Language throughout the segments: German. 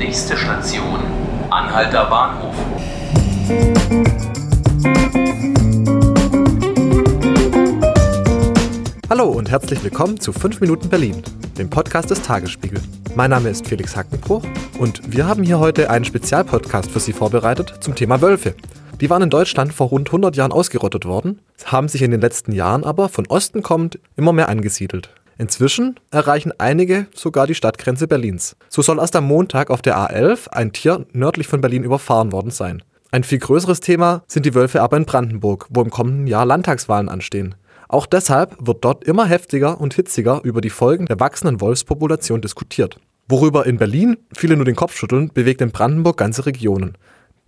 Nächste Station, Anhalter Bahnhof. Hallo und herzlich willkommen zu 5 Minuten Berlin, dem Podcast des Tagesspiegel. Mein Name ist Felix Hackenbruch und wir haben hier heute einen Spezialpodcast für Sie vorbereitet zum Thema Wölfe. Die waren in Deutschland vor rund 100 Jahren ausgerottet worden, haben sich in den letzten Jahren aber von Osten kommend immer mehr angesiedelt. Inzwischen erreichen einige sogar die Stadtgrenze Berlins. So soll erst am Montag auf der A11 ein Tier nördlich von Berlin überfahren worden sein. Ein viel größeres Thema sind die Wölfe aber in Brandenburg, wo im kommenden Jahr Landtagswahlen anstehen. Auch deshalb wird dort immer heftiger und hitziger über die Folgen der wachsenden Wolfspopulation diskutiert. Worüber in Berlin viele nur den Kopf schütteln, bewegt in Brandenburg ganze Regionen.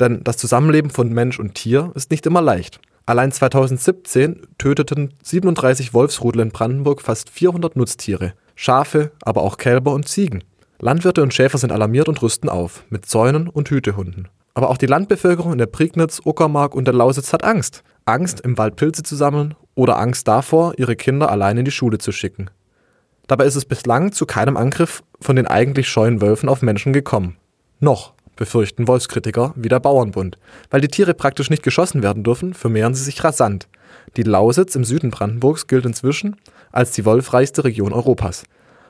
Denn das Zusammenleben von Mensch und Tier ist nicht immer leicht. Allein 2017 töteten 37 Wolfsrudel in Brandenburg fast 400 Nutztiere, Schafe, aber auch Kälber und Ziegen. Landwirte und Schäfer sind alarmiert und rüsten auf, mit Zäunen und Hütehunden. Aber auch die Landbevölkerung in der Prignitz, Uckermark und der Lausitz hat Angst. Angst, im Wald Pilze zu sammeln oder Angst davor, ihre Kinder allein in die Schule zu schicken. Dabei ist es bislang zu keinem Angriff von den eigentlich scheuen Wölfen auf Menschen gekommen. Noch, befürchten Wolfskritiker wie der Bauernbund. Weil die Tiere praktisch nicht geschossen werden dürfen, vermehren sie sich rasant. Die Lausitz im Süden Brandenburgs gilt inzwischen als die wolfreichste Region Europas.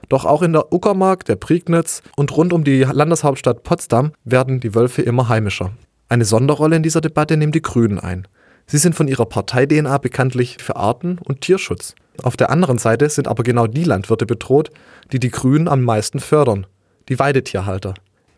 Doch auch in der Uckermark, der Prignitz und rund um die Landeshauptstadt Potsdam werden die Wölfe immer heimischer. Eine Sonderrolle in dieser Debatte nehmen die Grünen ein. Sie sind von ihrer Partei-DNA bekanntlich für Arten- und Tierschutz. Auf der anderen Seite sind aber genau die Landwirte bedroht, die die Grünen am meisten fördern, die Weidetierhalter.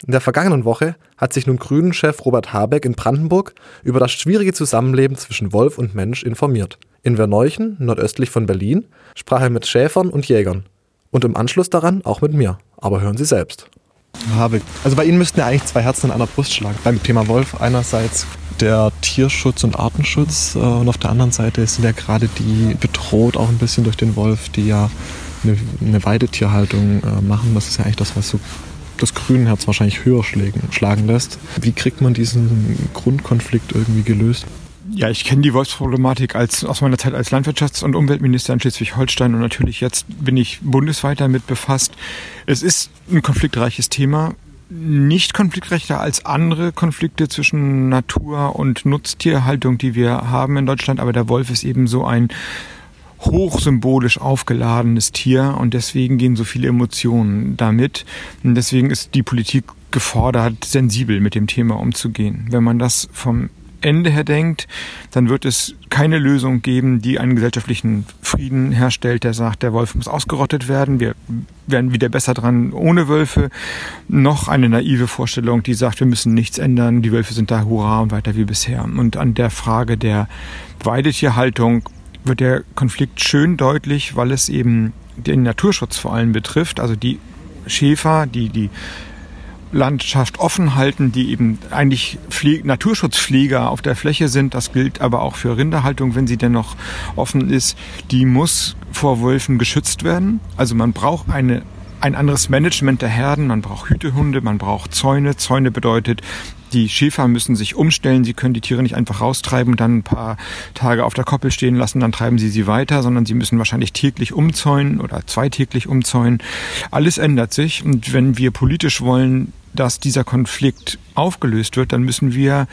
In der vergangenen Woche hat sich nun Grünen-Chef Robert Habeck in Brandenburg über das schwierige Zusammenleben zwischen Wolf und Mensch informiert. In Werneuchen, nordöstlich von Berlin, sprach er mit Schäfern und Jägern. Und im Anschluss daran auch mit mir. Aber hören Sie selbst. Habeck. Also bei Ihnen müssten ja eigentlich zwei Herzen in einer Brust schlagen. Beim Thema Wolf einerseits der Tierschutz und Artenschutz äh, und auf der anderen Seite sind ja gerade die bedroht auch ein bisschen durch den Wolf, die ja eine, eine Weidetierhaltung äh, machen. Das ist ja eigentlich das, was so das Grünenherz wahrscheinlich höher schlägen, schlagen lässt. Wie kriegt man diesen Grundkonflikt irgendwie gelöst? Ja, ich kenne die Wolfsproblematik als, aus meiner Zeit als Landwirtschafts- und Umweltminister in Schleswig-Holstein und natürlich jetzt bin ich bundesweit damit befasst. Es ist ein konfliktreiches Thema nicht konfliktreicher als andere Konflikte zwischen Natur und Nutztierhaltung, die wir haben in Deutschland, aber der Wolf ist eben so ein hochsymbolisch aufgeladenes Tier und deswegen gehen so viele Emotionen damit. Und deswegen ist die Politik gefordert, sensibel mit dem Thema umzugehen. Wenn man das vom Ende her denkt, dann wird es keine Lösung geben, die einen gesellschaftlichen Frieden herstellt, der sagt, der Wolf muss ausgerottet werden, wir werden wieder besser dran ohne Wölfe, noch eine naive Vorstellung, die sagt, wir müssen nichts ändern, die Wölfe sind da, hurra und weiter wie bisher. Und an der Frage der Weidetierhaltung wird der Konflikt schön deutlich, weil es eben den Naturschutz vor allem betrifft, also die Schäfer, die die Landschaft offen halten, die eben eigentlich Pflege, Naturschutzpfleger auf der Fläche sind. Das gilt aber auch für Rinderhaltung, wenn sie denn noch offen ist. Die muss vor Wölfen geschützt werden. Also man braucht eine ein anderes Management der Herden, man braucht Hütehunde, man braucht Zäune. Zäune bedeutet, die Schäfer müssen sich umstellen, sie können die Tiere nicht einfach raustreiben, dann ein paar Tage auf der Koppel stehen lassen, dann treiben sie sie weiter, sondern sie müssen wahrscheinlich täglich umzäunen oder zweitäglich umzäunen. Alles ändert sich und wenn wir politisch wollen, dass dieser Konflikt aufgelöst wird, dann müssen wir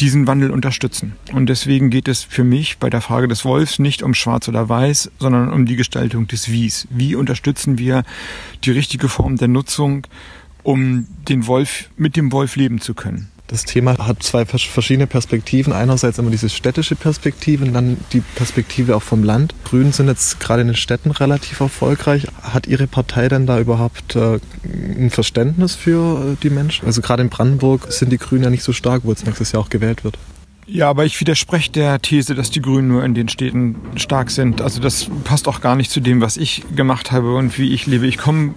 diesen Wandel unterstützen. Und deswegen geht es für mich bei der Frage des Wolfs nicht um Schwarz oder Weiß, sondern um die Gestaltung des Wies. Wie unterstützen wir die richtige Form der Nutzung, um den Wolf mit dem Wolf leben zu können? Das Thema hat zwei verschiedene Perspektiven. Einerseits immer diese städtische Perspektive und dann die Perspektive auch vom Land. Grünen sind jetzt gerade in den Städten relativ erfolgreich. Hat Ihre Partei denn da überhaupt äh, ein Verständnis für äh, die Menschen? Also gerade in Brandenburg sind die Grünen ja nicht so stark, wo jetzt nächstes Jahr auch gewählt wird. Ja, aber ich widerspreche der These, dass die Grünen nur in den Städten stark sind. Also das passt auch gar nicht zu dem, was ich gemacht habe und wie ich lebe. Ich komme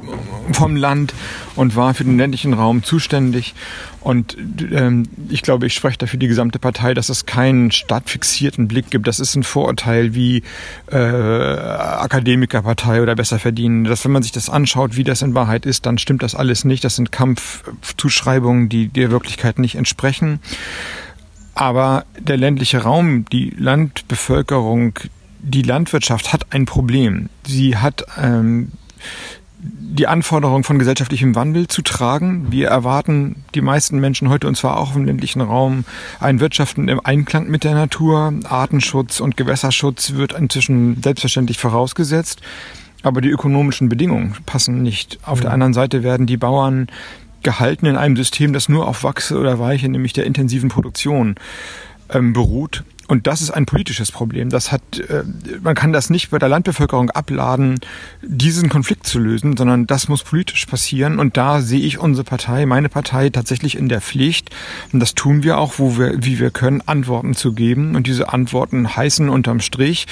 vom Land und war für den ländlichen Raum zuständig. Und ähm, ich glaube, ich spreche dafür die gesamte Partei, dass es keinen stadtfixierten Blick gibt. Das ist ein Vorurteil wie äh, Akademikerpartei oder besser verdienen. Dass wenn man sich das anschaut, wie das in Wahrheit ist, dann stimmt das alles nicht. Das sind Kampfzuschreibungen, die der Wirklichkeit nicht entsprechen. Aber der ländliche Raum, die Landbevölkerung, die Landwirtschaft hat ein Problem. Sie hat ähm, die Anforderung von gesellschaftlichem Wandel zu tragen. Wir erwarten, die meisten Menschen heute, und zwar auch im ländlichen Raum, ein Wirtschaften im Einklang mit der Natur. Artenschutz und Gewässerschutz wird inzwischen selbstverständlich vorausgesetzt. Aber die ökonomischen Bedingungen passen nicht. Auf ja. der anderen Seite werden die Bauern gehalten in einem System, das nur auf Wachse oder Weiche, nämlich der intensiven Produktion, ähm, beruht. Und das ist ein politisches Problem. Das hat, äh, man kann das nicht bei der Landbevölkerung abladen, diesen Konflikt zu lösen, sondern das muss politisch passieren. Und da sehe ich unsere Partei, meine Partei tatsächlich in der Pflicht. Und das tun wir auch, wo wir, wie wir können, Antworten zu geben. Und diese Antworten heißen unterm Strich,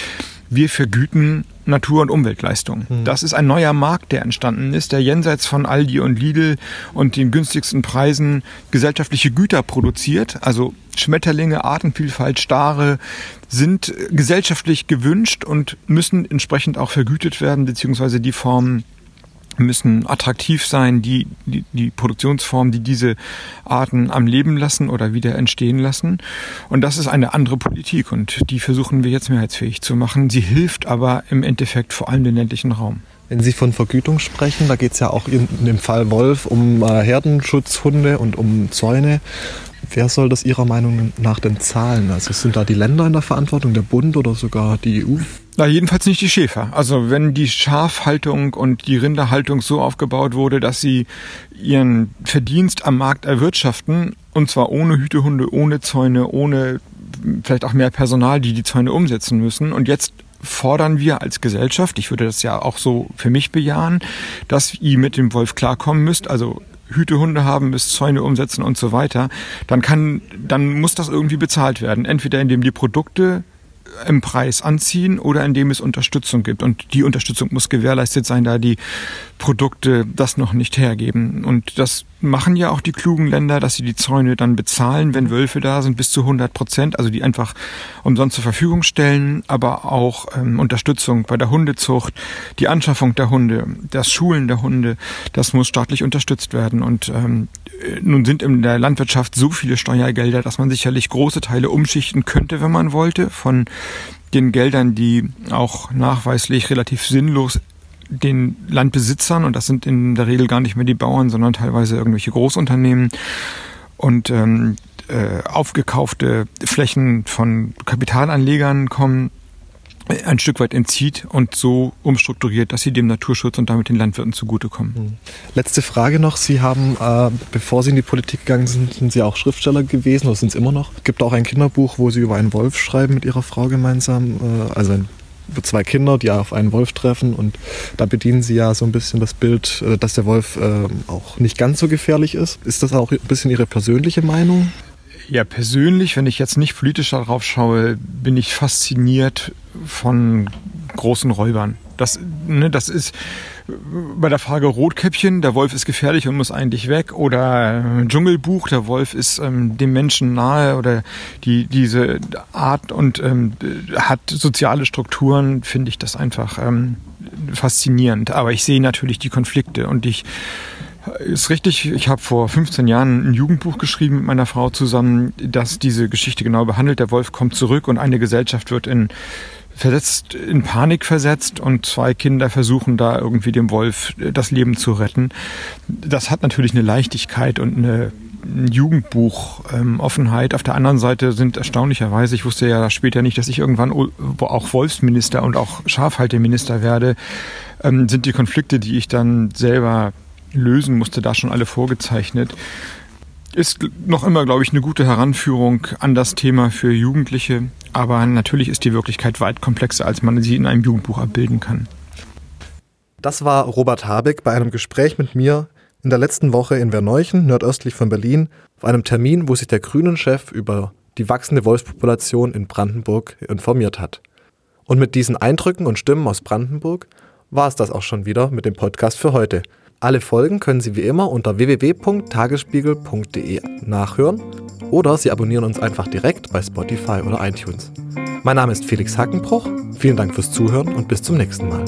wir vergüten Natur- und Umweltleistungen. Mhm. Das ist ein neuer Markt, der entstanden ist, der jenseits von Aldi und Lidl und den günstigsten Preisen gesellschaftliche Güter produziert. Also Schmetterlinge, Artenvielfalt, Stare sind gesellschaftlich gewünscht und müssen entsprechend auch vergütet werden, beziehungsweise die Formen müssen attraktiv sein, die, die, die Produktionsformen, die diese Arten am Leben lassen oder wieder entstehen lassen. Und das ist eine andere Politik und die versuchen wir jetzt mehrheitsfähig zu machen. Sie hilft aber im Endeffekt vor allem den ländlichen Raum. Wenn Sie von Vergütung sprechen, da geht es ja auch in, in, dem Fall Wolf um äh, Herdenschutzhunde und um Zäune. Wer soll das Ihrer Meinung nach denn zahlen? Also sind da die Länder in der Verantwortung, der Bund oder sogar die EU? Na, jedenfalls nicht die Schäfer. Also wenn die Schafhaltung und die Rinderhaltung so aufgebaut wurde, dass sie ihren Verdienst am Markt erwirtschaften, und zwar ohne Hütehunde, ohne Zäune, ohne vielleicht auch mehr Personal, die die Zäune umsetzen müssen. Und jetzt fordern wir als Gesellschaft, ich würde das ja auch so für mich bejahen, dass ihr mit dem Wolf klarkommen müsst. Also Hütehunde haben, müsst Zäune umsetzen und so weiter, dann kann, dann muss das irgendwie bezahlt werden. Entweder indem die Produkte im Preis anziehen oder indem es Unterstützung gibt. Und die Unterstützung muss gewährleistet sein, da die Produkte das noch nicht hergeben. Und das machen ja auch die klugen Länder, dass sie die Zäune dann bezahlen, wenn Wölfe da sind, bis zu 100 Prozent, also die einfach umsonst zur Verfügung stellen, aber auch ähm, Unterstützung bei der Hundezucht, die Anschaffung der Hunde, das Schulen der Hunde, das muss staatlich unterstützt werden. Und ähm, nun sind in der Landwirtschaft so viele Steuergelder, dass man sicherlich große Teile umschichten könnte, wenn man wollte, von den Geldern, die auch nachweislich relativ sinnlos den Landbesitzern, und das sind in der Regel gar nicht mehr die Bauern, sondern teilweise irgendwelche Großunternehmen und ähm, äh, aufgekaufte Flächen von Kapitalanlegern kommen, ein Stück weit entzieht und so umstrukturiert, dass sie dem Naturschutz und damit den Landwirten zugutekommen. Hm. Letzte Frage noch. Sie haben, äh, bevor Sie in die Politik gegangen sind, sind Sie auch Schriftsteller gewesen oder sind es immer noch? Es gibt auch ein Kinderbuch, wo Sie über einen Wolf schreiben mit Ihrer Frau gemeinsam. Äh, also ein zwei Kinder, die auf einen Wolf treffen und da bedienen sie ja so ein bisschen das Bild, äh, dass der Wolf äh, auch nicht ganz so gefährlich ist. Ist das auch ein bisschen Ihre persönliche Meinung? Ja, persönlich, wenn ich jetzt nicht politisch darauf schaue, bin ich fasziniert von großen Räubern. Das, ne, das ist bei der Frage Rotkäppchen, der Wolf ist gefährlich und muss eigentlich weg, oder äh, Dschungelbuch, der Wolf ist ähm, dem Menschen nahe oder die diese Art und ähm, hat soziale Strukturen, finde ich das einfach ähm, faszinierend. Aber ich sehe natürlich die Konflikte und ich ist richtig, ich habe vor 15 Jahren ein Jugendbuch geschrieben mit meiner Frau zusammen, das diese Geschichte genau behandelt. Der Wolf kommt zurück und eine Gesellschaft wird in versetzt, in Panik versetzt und zwei Kinder versuchen da irgendwie dem Wolf äh, das Leben zu retten. Das hat natürlich eine Leichtigkeit und eine Jugendbuch-Offenheit. Ähm, Auf der anderen Seite sind erstaunlicherweise, ich wusste ja später nicht, dass ich irgendwann auch Wolfsminister und auch Schafhalteminister werde, ähm, sind die Konflikte, die ich dann selber lösen musste, da schon alle vorgezeichnet. Ist noch immer, glaube ich, eine gute Heranführung an das Thema für Jugendliche. Aber natürlich ist die Wirklichkeit weit komplexer, als man sie in einem Jugendbuch abbilden kann. Das war Robert Habeck bei einem Gespräch mit mir in der letzten Woche in Verneuchen, nordöstlich von Berlin, auf einem Termin, wo sich der Grünen-Chef über die wachsende Wolfspopulation in Brandenburg informiert hat. Und mit diesen Eindrücken und Stimmen aus Brandenburg war es das auch schon wieder mit dem Podcast für heute. Alle Folgen können Sie wie immer unter www.tagesspiegel.de nachhören oder Sie abonnieren uns einfach direkt bei Spotify oder iTunes. Mein Name ist Felix Hackenbruch. Vielen Dank fürs Zuhören und bis zum nächsten Mal.